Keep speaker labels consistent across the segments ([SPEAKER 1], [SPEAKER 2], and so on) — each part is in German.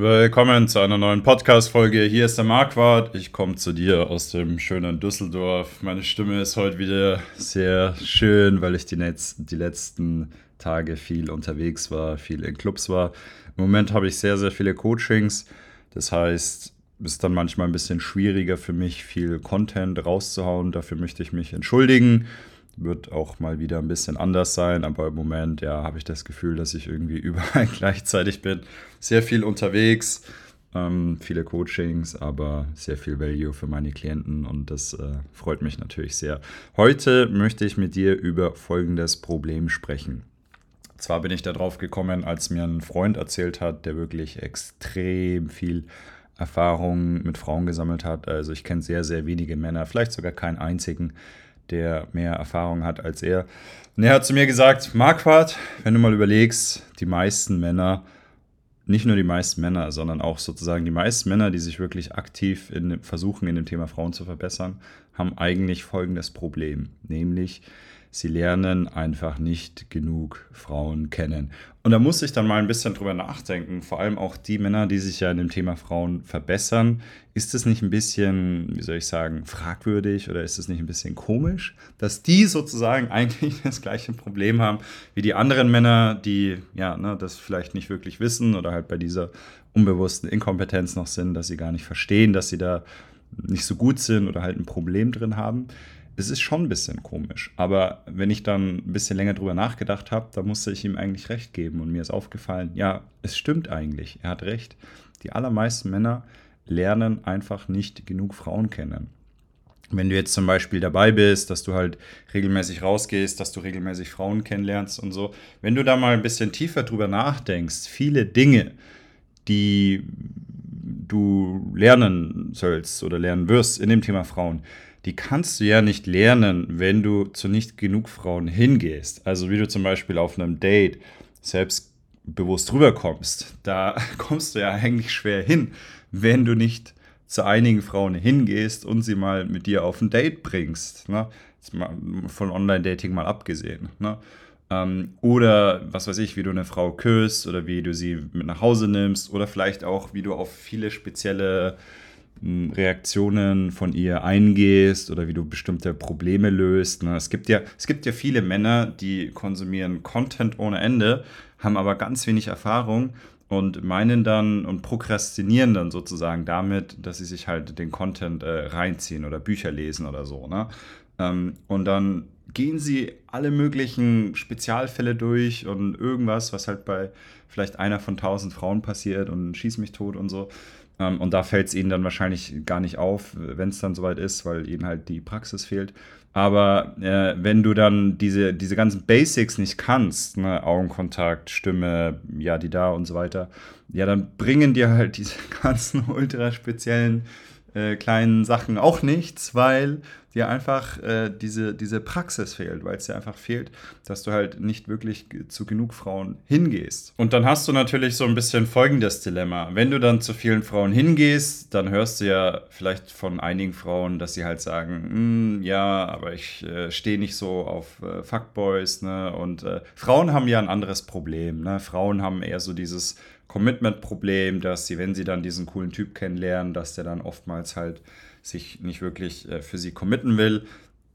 [SPEAKER 1] Willkommen zu einer neuen Podcast-Folge. Hier ist der Marquardt. Ich komme zu dir aus dem schönen Düsseldorf. Meine Stimme ist heute wieder sehr schön, weil ich die, Netz die letzten Tage viel unterwegs war, viel in Clubs war. Im Moment habe ich sehr, sehr viele Coachings. Das heißt, es ist dann manchmal ein bisschen schwieriger für mich, viel Content rauszuhauen. Dafür möchte ich mich entschuldigen wird auch mal wieder ein bisschen anders sein, aber im Moment, ja, habe ich das Gefühl, dass ich irgendwie überall gleichzeitig bin. Sehr viel unterwegs, ähm, viele Coachings, aber sehr viel Value für meine Klienten und das äh, freut mich natürlich sehr. Heute möchte ich mit dir über folgendes Problem sprechen. Zwar bin ich darauf gekommen, als mir ein Freund erzählt hat, der wirklich extrem viel Erfahrung mit Frauen gesammelt hat. Also ich kenne sehr, sehr wenige Männer, vielleicht sogar keinen einzigen, der mehr Erfahrung hat als er. Und er hat zu mir gesagt, Marquardt, wenn du mal überlegst, die meisten Männer, nicht nur die meisten Männer, sondern auch sozusagen die meisten Männer, die sich wirklich aktiv in, versuchen, in dem Thema Frauen zu verbessern, haben eigentlich folgendes Problem, nämlich sie lernen einfach nicht genug Frauen kennen. Und da muss ich dann mal ein bisschen drüber nachdenken, vor allem auch die Männer, die sich ja in dem Thema Frauen verbessern. Ist es nicht ein bisschen, wie soll ich sagen, fragwürdig oder ist es nicht ein bisschen komisch, dass die sozusagen eigentlich das gleiche Problem haben wie die anderen Männer, die ja ne, das vielleicht nicht wirklich wissen oder halt bei dieser unbewussten Inkompetenz noch sind, dass sie gar nicht verstehen, dass sie da nicht so gut sind oder halt ein Problem drin haben es ist schon ein bisschen komisch. Aber wenn ich dann ein bisschen länger drüber nachgedacht habe, da musste ich ihm eigentlich recht geben. Und mir ist aufgefallen, ja, es stimmt eigentlich. Er hat recht. Die allermeisten Männer lernen einfach nicht genug Frauen kennen. Wenn du jetzt zum Beispiel dabei bist, dass du halt regelmäßig rausgehst, dass du regelmäßig Frauen kennenlernst und so, wenn du da mal ein bisschen tiefer drüber nachdenkst, viele Dinge, die du lernen sollst oder lernen wirst in dem Thema Frauen, die kannst du ja nicht lernen, wenn du zu nicht genug Frauen hingehst. Also wie du zum Beispiel auf einem Date selbstbewusst rüberkommst. Da kommst du ja eigentlich schwer hin, wenn du nicht zu einigen Frauen hingehst und sie mal mit dir auf ein Date bringst. Ne? Von Online-Dating mal abgesehen. Ne? Ähm, oder was weiß ich, wie du eine Frau küsst oder wie du sie mit nach Hause nimmst oder vielleicht auch, wie du auf viele spezielle Reaktionen von ihr eingehst oder wie du bestimmte Probleme löst. Ne? Es gibt ja, es gibt ja viele Männer, die konsumieren Content ohne Ende, haben aber ganz wenig Erfahrung und meinen dann und prokrastinieren dann sozusagen damit, dass sie sich halt den Content äh, reinziehen oder Bücher lesen oder so. Ne? Ähm, und dann gehen sie alle möglichen Spezialfälle durch und irgendwas, was halt bei vielleicht einer von tausend Frauen passiert und schieß mich tot und so. Ähm, und da fällt es ihnen dann wahrscheinlich gar nicht auf, wenn es dann soweit ist, weil ihnen halt die Praxis fehlt. Aber äh, wenn du dann diese, diese ganzen Basics nicht kannst, ne, Augenkontakt, Stimme, ja, die da und so weiter, ja, dann bringen dir halt diese ganzen ultra speziellen äh, kleinen Sachen auch nichts, weil dir einfach äh, diese, diese Praxis fehlt, weil es dir einfach fehlt, dass du halt nicht wirklich zu genug Frauen hingehst. Und dann hast du natürlich so ein bisschen folgendes Dilemma. Wenn du dann zu vielen Frauen hingehst, dann hörst du ja vielleicht von einigen Frauen, dass sie halt sagen, hm, ja, aber ich äh, stehe nicht so auf äh, Fuckboys, ne? Und äh, Frauen haben ja ein anderes Problem, ne? Frauen haben eher so dieses Commitment-Problem, dass sie, wenn sie dann diesen coolen Typ kennenlernen, dass der dann oftmals halt sich nicht wirklich äh, für sie committen will.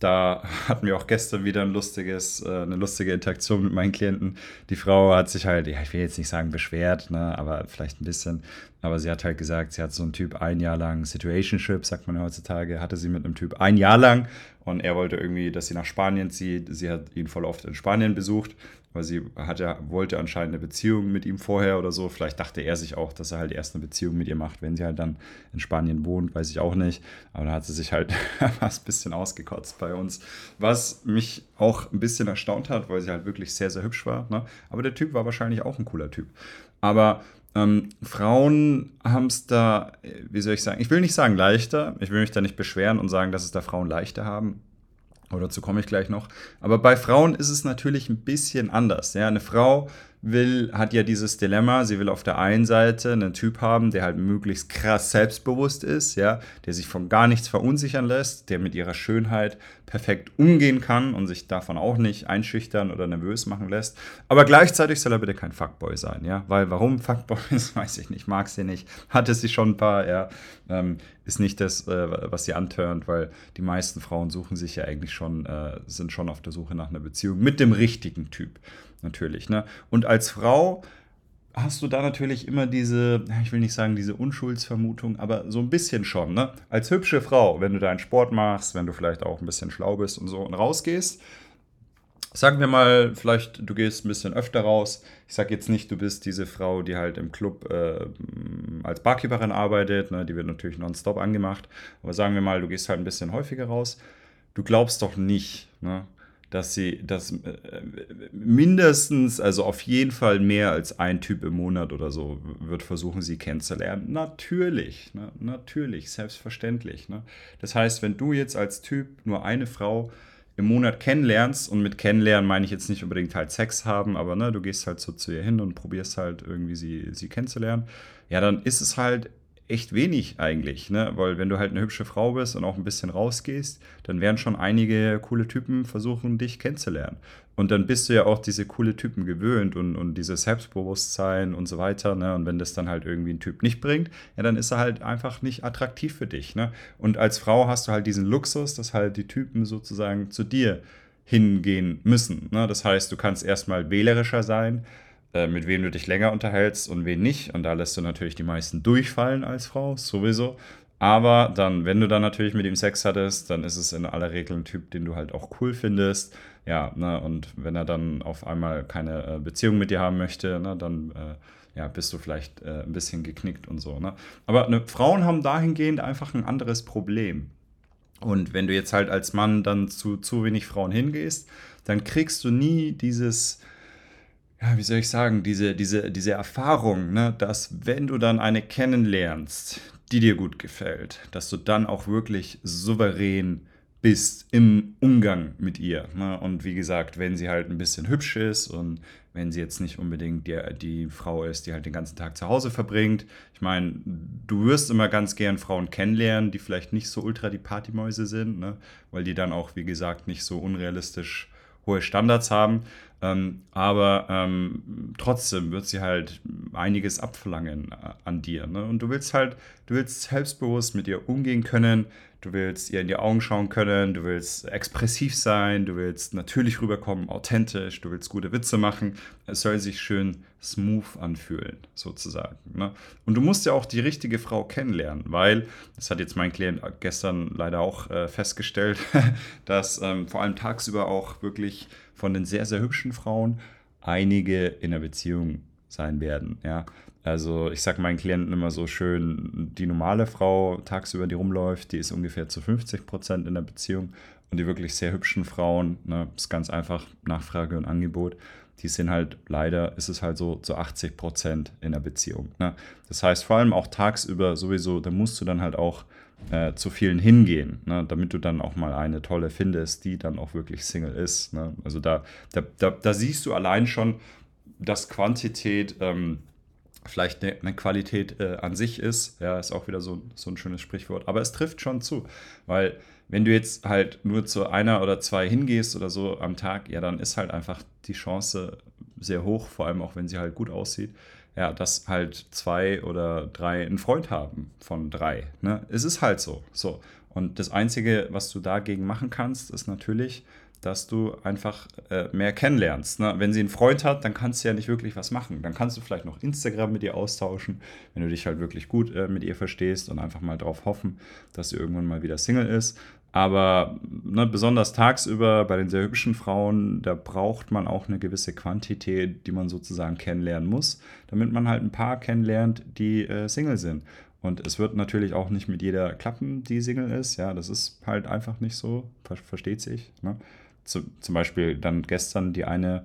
[SPEAKER 1] Da hatten wir auch gestern wieder ein lustiges, äh, eine lustige Interaktion mit meinen Klienten. Die Frau hat sich halt, ja, ich will jetzt nicht sagen beschwert, ne, aber vielleicht ein bisschen. Aber sie hat halt gesagt, sie hat so einen Typ ein Jahr lang Situationship, sagt man heutzutage, hatte sie mit einem Typ ein Jahr lang und er wollte irgendwie, dass sie nach Spanien zieht. Sie hat ihn voll oft in Spanien besucht weil sie hatte, wollte anscheinend eine Beziehung mit ihm vorher oder so. Vielleicht dachte er sich auch, dass er halt erst eine Beziehung mit ihr macht, wenn sie halt dann in Spanien wohnt, weiß ich auch nicht. Aber da hat sie sich halt ein bisschen ausgekotzt bei uns. Was mich auch ein bisschen erstaunt hat, weil sie halt wirklich sehr, sehr hübsch war. Ne? Aber der Typ war wahrscheinlich auch ein cooler Typ. Aber ähm, Frauen haben es da, wie soll ich sagen, ich will nicht sagen leichter, ich will mich da nicht beschweren und sagen, dass es da Frauen leichter haben. Aber dazu komme ich gleich noch. Aber bei Frauen ist es natürlich ein bisschen anders. Ja, eine Frau will, hat ja dieses Dilemma, sie will auf der einen Seite einen Typ haben, der halt möglichst krass selbstbewusst ist, ja, der sich von gar nichts verunsichern lässt, der mit ihrer Schönheit perfekt umgehen kann und sich davon auch nicht einschüchtern oder nervös machen lässt. Aber gleichzeitig soll er bitte kein Fuckboy sein, ja, weil warum Fuckboy ist, weiß ich nicht, mag sie nicht, hatte sie schon ein paar, ja, ähm, ist nicht das, äh, was sie antörnt, weil die meisten Frauen suchen sich ja eigentlich schon, äh, sind schon auf der Suche nach einer Beziehung mit dem richtigen Typ natürlich. Ne? Und als Frau hast du da natürlich immer diese, ich will nicht sagen diese Unschuldsvermutung, aber so ein bisschen schon. Ne? Als hübsche Frau, wenn du deinen Sport machst, wenn du vielleicht auch ein bisschen schlau bist und so und rausgehst, sagen wir mal, vielleicht du gehst ein bisschen öfter raus. Ich sage jetzt nicht, du bist diese Frau, die halt im Club äh, als Barkeeperin arbeitet, ne? die wird natürlich nonstop angemacht, aber sagen wir mal, du gehst halt ein bisschen häufiger raus. Du glaubst doch nicht, ne? Dass sie das äh, mindestens, also auf jeden Fall mehr als ein Typ im Monat oder so wird versuchen, sie kennenzulernen. Natürlich, ne? natürlich, selbstverständlich. Ne? Das heißt, wenn du jetzt als Typ nur eine Frau im Monat kennenlernst, und mit kennenlernen meine ich jetzt nicht unbedingt halt Sex haben, aber ne, du gehst halt so zu ihr hin und probierst halt irgendwie sie, sie kennenzulernen, ja, dann ist es halt echt wenig eigentlich, ne? Weil wenn du halt eine hübsche Frau bist und auch ein bisschen rausgehst, dann werden schon einige coole Typen versuchen, dich kennenzulernen. Und dann bist du ja auch diese coole Typen gewöhnt und, und dieses Selbstbewusstsein und so weiter, ne? Und wenn das dann halt irgendwie ein Typ nicht bringt, ja, dann ist er halt einfach nicht attraktiv für dich, ne? Und als Frau hast du halt diesen Luxus, dass halt die Typen sozusagen zu dir hingehen müssen. Ne? Das heißt, du kannst erstmal wählerischer sein, äh, mit wem du dich länger unterhältst und wen nicht. Und da lässt du natürlich die meisten durchfallen als Frau, sowieso. Aber dann, wenn du dann natürlich mit ihm Sex hattest, dann ist es in aller Regel ein Typ, den du halt auch cool findest. Ja, ne, und wenn er dann auf einmal keine äh, Beziehung mit dir haben möchte, ne, dann äh, ja, bist du vielleicht äh, ein bisschen geknickt und so. Ne? Aber ne, Frauen haben dahingehend einfach ein anderes Problem. Und wenn du jetzt halt als Mann dann zu zu wenig Frauen hingehst, dann kriegst du nie dieses, ja, wie soll ich sagen, diese, diese, diese Erfahrung, ne, dass wenn du dann eine kennenlernst, die dir gut gefällt, dass du dann auch wirklich souverän bist im Umgang mit ihr. Ne? Und wie gesagt, wenn sie halt ein bisschen hübsch ist und wenn sie jetzt nicht unbedingt die, die Frau ist, die halt den ganzen Tag zu Hause verbringt. Ich meine, du wirst immer ganz gern Frauen kennenlernen, die vielleicht nicht so ultra die Partymäuse sind, ne? weil die dann auch, wie gesagt, nicht so unrealistisch hohe Standards haben. Ähm, aber ähm, trotzdem wird sie halt einiges abverlangen äh, an dir. Ne? Und du willst halt, du willst selbstbewusst mit ihr umgehen können, du willst ihr in die Augen schauen können, du willst expressiv sein, du willst natürlich rüberkommen, authentisch, du willst gute Witze machen. Es soll sich schön smooth anfühlen, sozusagen. Ne? Und du musst ja auch die richtige Frau kennenlernen, weil, das hat jetzt mein Klient gestern leider auch äh, festgestellt, dass ähm, vor allem tagsüber auch wirklich von den sehr, sehr hübschen Frauen einige in einer Beziehung sein werden. Ja? Also ich sage meinen Klienten immer so schön, die normale Frau tagsüber, die rumläuft, die ist ungefähr zu 50 Prozent in der Beziehung. Und die wirklich sehr hübschen Frauen, ne, ist ganz einfach Nachfrage und Angebot, die sind halt leider, ist es halt so zu 80 Prozent in der Beziehung. Ne? Das heißt, vor allem auch tagsüber sowieso, da musst du dann halt auch äh, zu vielen hingehen, ne, damit du dann auch mal eine tolle findest, die dann auch wirklich Single ist. Ne? Also da, da, da, da, siehst du allein schon, dass Quantität ähm, vielleicht eine, eine Qualität äh, an sich ist. Ja, ist auch wieder so, so ein schönes Sprichwort. Aber es trifft schon zu, weil wenn du jetzt halt nur zu einer oder zwei hingehst oder so am Tag, ja, dann ist halt einfach die Chance sehr hoch, vor allem auch wenn sie halt gut aussieht, ja, dass halt zwei oder drei einen Freund haben von drei. Ne? Es ist halt so. so. Und das Einzige, was du dagegen machen kannst, ist natürlich, dass du einfach äh, mehr kennenlernst. Ne? Wenn sie einen Freund hat, dann kannst du ja nicht wirklich was machen. Dann kannst du vielleicht noch Instagram mit ihr austauschen, wenn du dich halt wirklich gut äh, mit ihr verstehst und einfach mal darauf hoffen, dass sie irgendwann mal wieder Single ist. Aber ne, besonders tagsüber bei den sehr hübschen Frauen, da braucht man auch eine gewisse Quantität, die man sozusagen kennenlernen muss, damit man halt ein paar kennenlernt, die äh, Single sind. Und es wird natürlich auch nicht mit jeder klappen, die Single ist. Ja, das ist halt einfach nicht so, ver versteht sich. Ne? Zu, zum Beispiel dann gestern die eine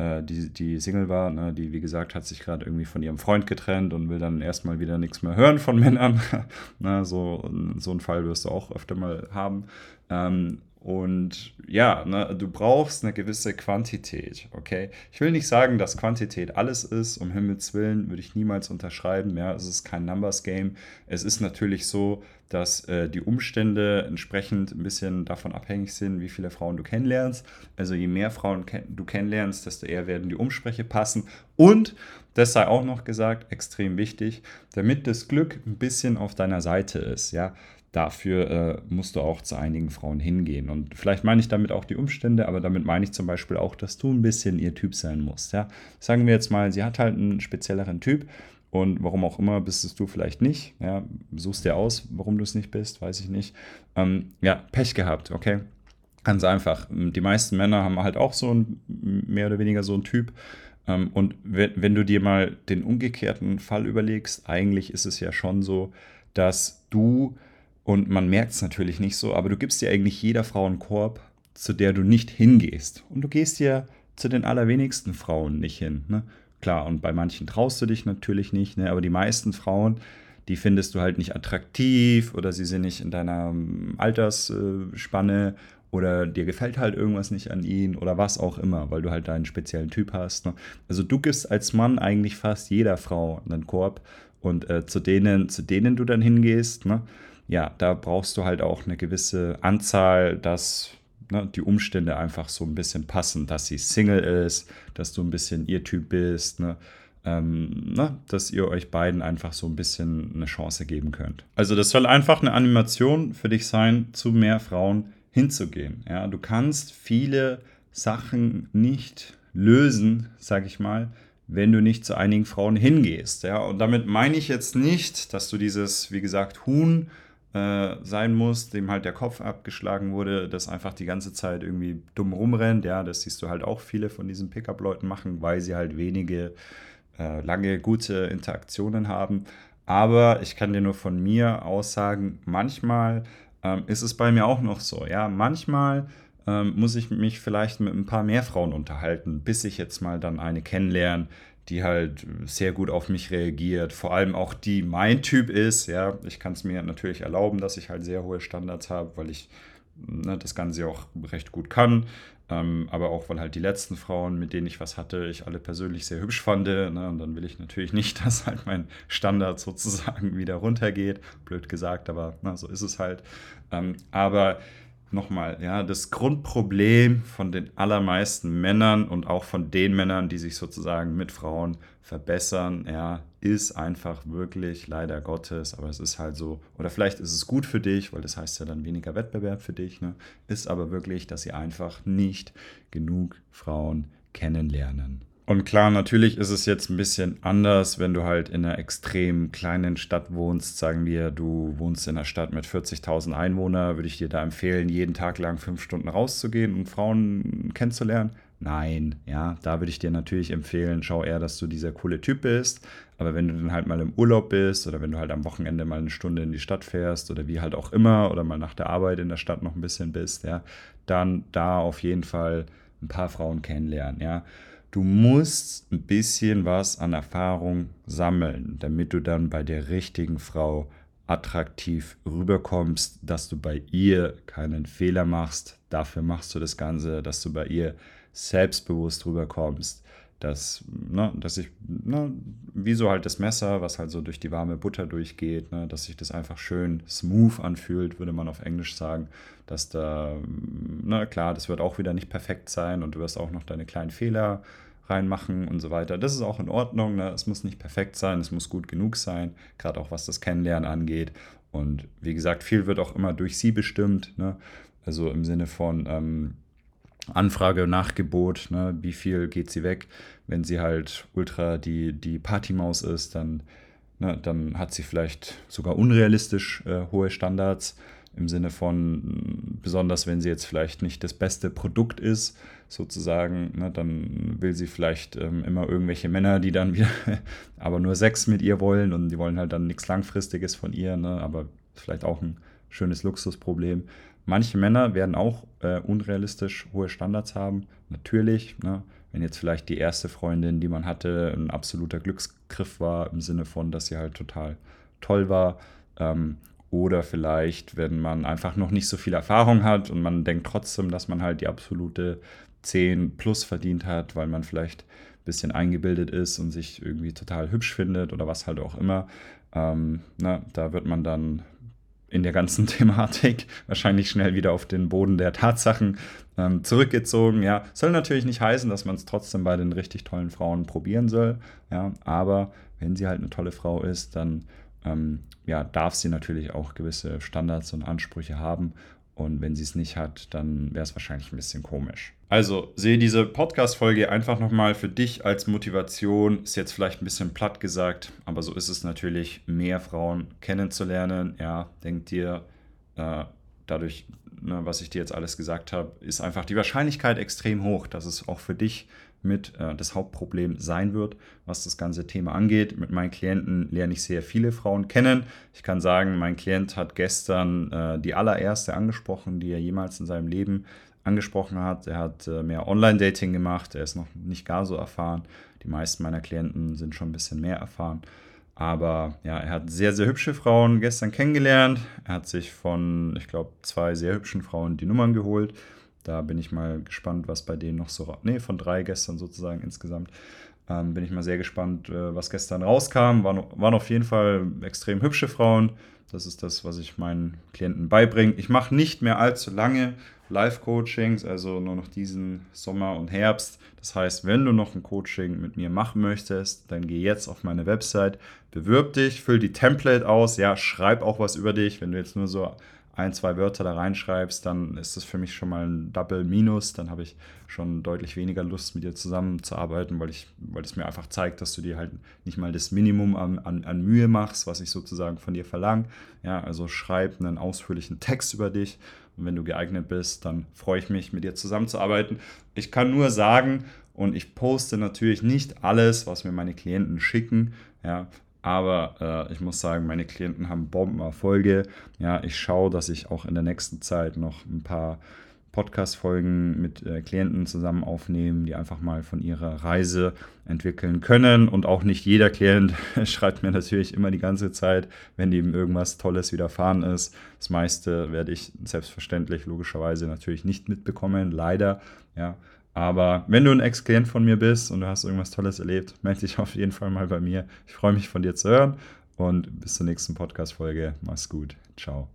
[SPEAKER 1] äh, die, die Single war, ne, die, wie gesagt, hat sich gerade irgendwie von ihrem Freund getrennt und will dann erstmal wieder nichts mehr hören von Männern. Na, so, so einen Fall wirst du auch öfter mal haben. Ähm, Und ja, ne, du brauchst eine gewisse Quantität, okay? Ich will nicht sagen, dass Quantität alles ist, um Himmels Willen würde ich niemals unterschreiben, ja, es ist kein Numbers Game. Es ist natürlich so, dass äh, die Umstände entsprechend ein bisschen davon abhängig sind, wie viele Frauen du kennenlernst. Also je mehr Frauen ken du kennenlernst, desto eher werden die Umsprüche passen. Und, das sei auch noch gesagt, extrem wichtig, damit das Glück ein bisschen auf deiner Seite ist, ja dafür äh, musst du auch zu einigen Frauen hingehen. Und vielleicht meine ich damit auch die Umstände, aber damit meine ich zum Beispiel auch, dass du ein bisschen ihr Typ sein musst. Ja? Sagen wir jetzt mal, sie hat halt einen spezielleren Typ und warum auch immer bist es du vielleicht nicht. Ja? Suchst dir aus, warum du es nicht bist, weiß ich nicht. Ähm, ja, Pech gehabt, okay? Ganz einfach. Die meisten Männer haben halt auch so ein, mehr oder weniger so einen Typ. Ähm, und wenn, wenn du dir mal den umgekehrten Fall überlegst, eigentlich ist es ja schon so, dass du und man merkt es natürlich nicht so, aber du gibst dir eigentlich jeder Frau einen Korb, zu der du nicht hingehst. Und du gehst ja zu den allerwenigsten Frauen nicht hin. Ne? Klar, und bei manchen traust du dich natürlich nicht, ne? aber die meisten Frauen, die findest du halt nicht attraktiv oder sie sind nicht in deiner ähm, Altersspanne oder dir gefällt halt irgendwas nicht an ihnen oder was auch immer, weil du halt deinen speziellen Typ hast. Ne? Also du gibst als Mann eigentlich fast jeder Frau einen Korb und äh, zu denen, zu denen du dann hingehst, ne? Ja, da brauchst du halt auch eine gewisse Anzahl, dass ne, die Umstände einfach so ein bisschen passen, dass sie Single ist, dass du ein bisschen ihr Typ bist, ne? Ähm, ne, dass ihr euch beiden einfach so ein bisschen eine Chance geben könnt. Also das soll einfach eine Animation für dich sein, zu mehr Frauen hinzugehen. Ja, du kannst viele Sachen nicht lösen, sag ich mal, wenn du nicht zu einigen Frauen hingehst. Ja, und damit meine ich jetzt nicht, dass du dieses, wie gesagt, Huhn äh, sein muss, dem halt der Kopf abgeschlagen wurde, das einfach die ganze Zeit irgendwie dumm rumrennt. Ja, das siehst du halt auch viele von diesen Pickup-Leuten machen, weil sie halt wenige äh, lange gute Interaktionen haben. Aber ich kann dir nur von mir aussagen, manchmal ähm, ist es bei mir auch noch so. Ja, manchmal ähm, muss ich mich vielleicht mit ein paar mehr Frauen unterhalten, bis ich jetzt mal dann eine kennenlerne, die halt sehr gut auf mich reagiert. Vor allem auch die mein Typ ist. Ja, ich kann es mir natürlich erlauben, dass ich halt sehr hohe Standards habe, weil ich ne, das Ganze auch recht gut kann. Ähm, aber auch, weil halt die letzten Frauen, mit denen ich was hatte, ich alle persönlich sehr hübsch fand. Ne? Und dann will ich natürlich nicht, dass halt mein Standard sozusagen wieder runtergeht. Blöd gesagt, aber na, so ist es halt. Ähm, aber nochmal, ja, das Grundproblem von den allermeisten Männern und auch von den Männern, die sich sozusagen mit Frauen verbessern, ja, ist einfach wirklich leider Gottes, aber es ist halt so, oder vielleicht ist es gut für dich, weil das heißt ja dann weniger Wettbewerb für dich, ne, ist aber wirklich, dass sie einfach nicht genug Frauen kennenlernen. Und klar, natürlich ist es jetzt ein bisschen anders, wenn du halt in einer extrem kleinen Stadt wohnst. Sagen wir, du wohnst in einer Stadt mit 40.000 Einwohnern, würde ich dir da empfehlen, jeden Tag lang fünf Stunden rauszugehen und Frauen kennenzulernen? Nein, ja, da würde ich dir natürlich empfehlen, schau eher, dass du dieser coole Typ bist. Aber wenn du dann halt mal im Urlaub bist oder wenn du halt am Wochenende mal eine Stunde in die Stadt fährst oder wie halt auch immer oder mal nach der Arbeit in der Stadt noch ein bisschen bist, ja, dann da auf jeden Fall ein paar Frauen kennenlernen, ja du musst ein bisschen was an Erfahrung sammeln, damit du dann bei der richtigen Frau attraktiv rüberkommst, dass du bei ihr keinen Fehler machst. Dafür machst du das Ganze, dass du bei ihr selbstbewusst rüberkommst, dass, ne, dass ich, ne, wie so halt das Messer, was halt so durch die warme Butter durchgeht, ne, dass sich das einfach schön smooth anfühlt, würde man auf Englisch sagen, dass da, na klar, das wird auch wieder nicht perfekt sein und du wirst auch noch deine kleinen Fehler reinmachen und so weiter. Das ist auch in Ordnung, ne? es muss nicht perfekt sein, es muss gut genug sein, gerade auch was das Kennenlernen angeht. Und wie gesagt, viel wird auch immer durch sie bestimmt, ne? also im Sinne von, ähm, Anfrage, Nachgebot, ne, wie viel geht sie weg. Wenn sie halt ultra die, die Partymaus ist, dann, ne, dann hat sie vielleicht sogar unrealistisch äh, hohe Standards im Sinne von, besonders wenn sie jetzt vielleicht nicht das beste Produkt ist, sozusagen, ne, dann will sie vielleicht ähm, immer irgendwelche Männer, die dann wieder aber nur Sex mit ihr wollen und die wollen halt dann nichts Langfristiges von ihr, ne, aber vielleicht auch ein schönes Luxusproblem. Manche Männer werden auch äh, unrealistisch hohe Standards haben, natürlich. Ne? Wenn jetzt vielleicht die erste Freundin, die man hatte, ein absoluter Glücksgriff war, im Sinne von, dass sie halt total toll war. Ähm, Oder vielleicht, wenn man einfach noch nicht so viel Erfahrung hat und man denkt trotzdem, dass man halt die absolute 10 plus verdient hat, weil man vielleicht ein bisschen eingebildet ist und sich irgendwie total hübsch findet oder was halt auch immer. Ähm, na, da wird man dann in der ganzen Thematik wahrscheinlich schnell wieder auf den Boden der Tatsachen ähm, zurückgezogen. Ja, soll natürlich nicht heißen, dass man es trotzdem bei den richtig tollen Frauen probieren soll. Ja, aber wenn sie halt eine tolle Frau ist, dann ähm, ja, darf sie natürlich auch gewisse Standards und Ansprüche haben. Und wenn sie es nicht hat, dann wäre es wahrscheinlich ein bisschen komisch. Also sehe diese Podcast-Folge einfach nochmal für dich als Motivation. Ist jetzt vielleicht ein bisschen platt gesagt, aber so ist es natürlich, mehr Frauen kennenzulernen. Ja, denk dir, äh, dadurch, ne, was ich dir jetzt alles gesagt habe, ist einfach die Wahrscheinlichkeit extrem hoch, dass es auch für dich mit äh, das Hauptproblem sein wird, was das ganze Thema angeht. Mit meinen Klienten lerne ich sehr viele Frauen kennen. Ich kann sagen, mein Klient hat gestern äh, die allererste angesprochen, die er jemals in seinem Leben angesprochen hat. Er hat äh, mehr Online-Dating gemacht, er ist noch nicht gar so erfahren. Die meisten meiner Klienten sind schon ein bisschen mehr erfahren. Aber ja, er hat sehr, sehr hübsche Frauen gestern kennengelernt. Er hat sich von, ich glaube, zwei sehr hübschen Frauen die Nummern geholt. Da bin ich mal gespannt, was bei denen noch so. Nee, von drei gestern sozusagen insgesamt. Ähm, bin ich mal sehr gespannt, äh, was gestern rauskam. Waren, waren auf jeden Fall extrem hübsche Frauen. Das ist das, was ich meinen Klienten beibringe. Ich mache nicht mehr allzu lange Live-Coachings, also nur noch diesen Sommer und Herbst. Das heißt, wenn du noch ein Coaching mit mir machen möchtest, dann geh jetzt auf meine Website, bewirb dich, füll die Template aus, ja, schreib auch was über dich. Wenn du jetzt nur so ein, zwei Wörter da reinschreibst, dann ist das für mich schon mal ein Double Minus. Dann habe ich schon deutlich weniger Lust, mit dir zusammenzuarbeiten, weil, ich, weil es mir einfach zeigt, dass du dir halt nicht mal das Minimum an, an, an Mühe machst, was ich sozusagen von dir verlange. Ja, also schreib einen ausführlichen Text über dich. Und wenn du geeignet bist, dann freue ich mich, mit dir zusammenzuarbeiten. Ich kann nur sagen, und ich poste natürlich nicht alles, was mir meine Klienten schicken. Ja, aber äh, ich muss sagen, meine Klienten haben Bombenerfolge. Ja, ich schaue, dass ich auch in der nächsten Zeit noch ein paar Podcast-Folgen mit äh, Klienten zusammen aufnehme, die einfach mal von ihrer Reise entwickeln können. Und auch nicht jeder Klient schreibt mir natürlich immer die ganze Zeit, wenn ihm irgendwas Tolles widerfahren ist. Das meiste werde ich selbstverständlich, logischerweise natürlich nicht mitbekommen, leider. Ja, aber wenn du ein Ex-Klient von mir bist und du hast irgendwas Tolles erlebt, melde dich auf jeden Fall mal bei mir. Ich freue mich von dir zu hören und bis zur nächsten Podcast-Folge. Mach's gut. Ciao.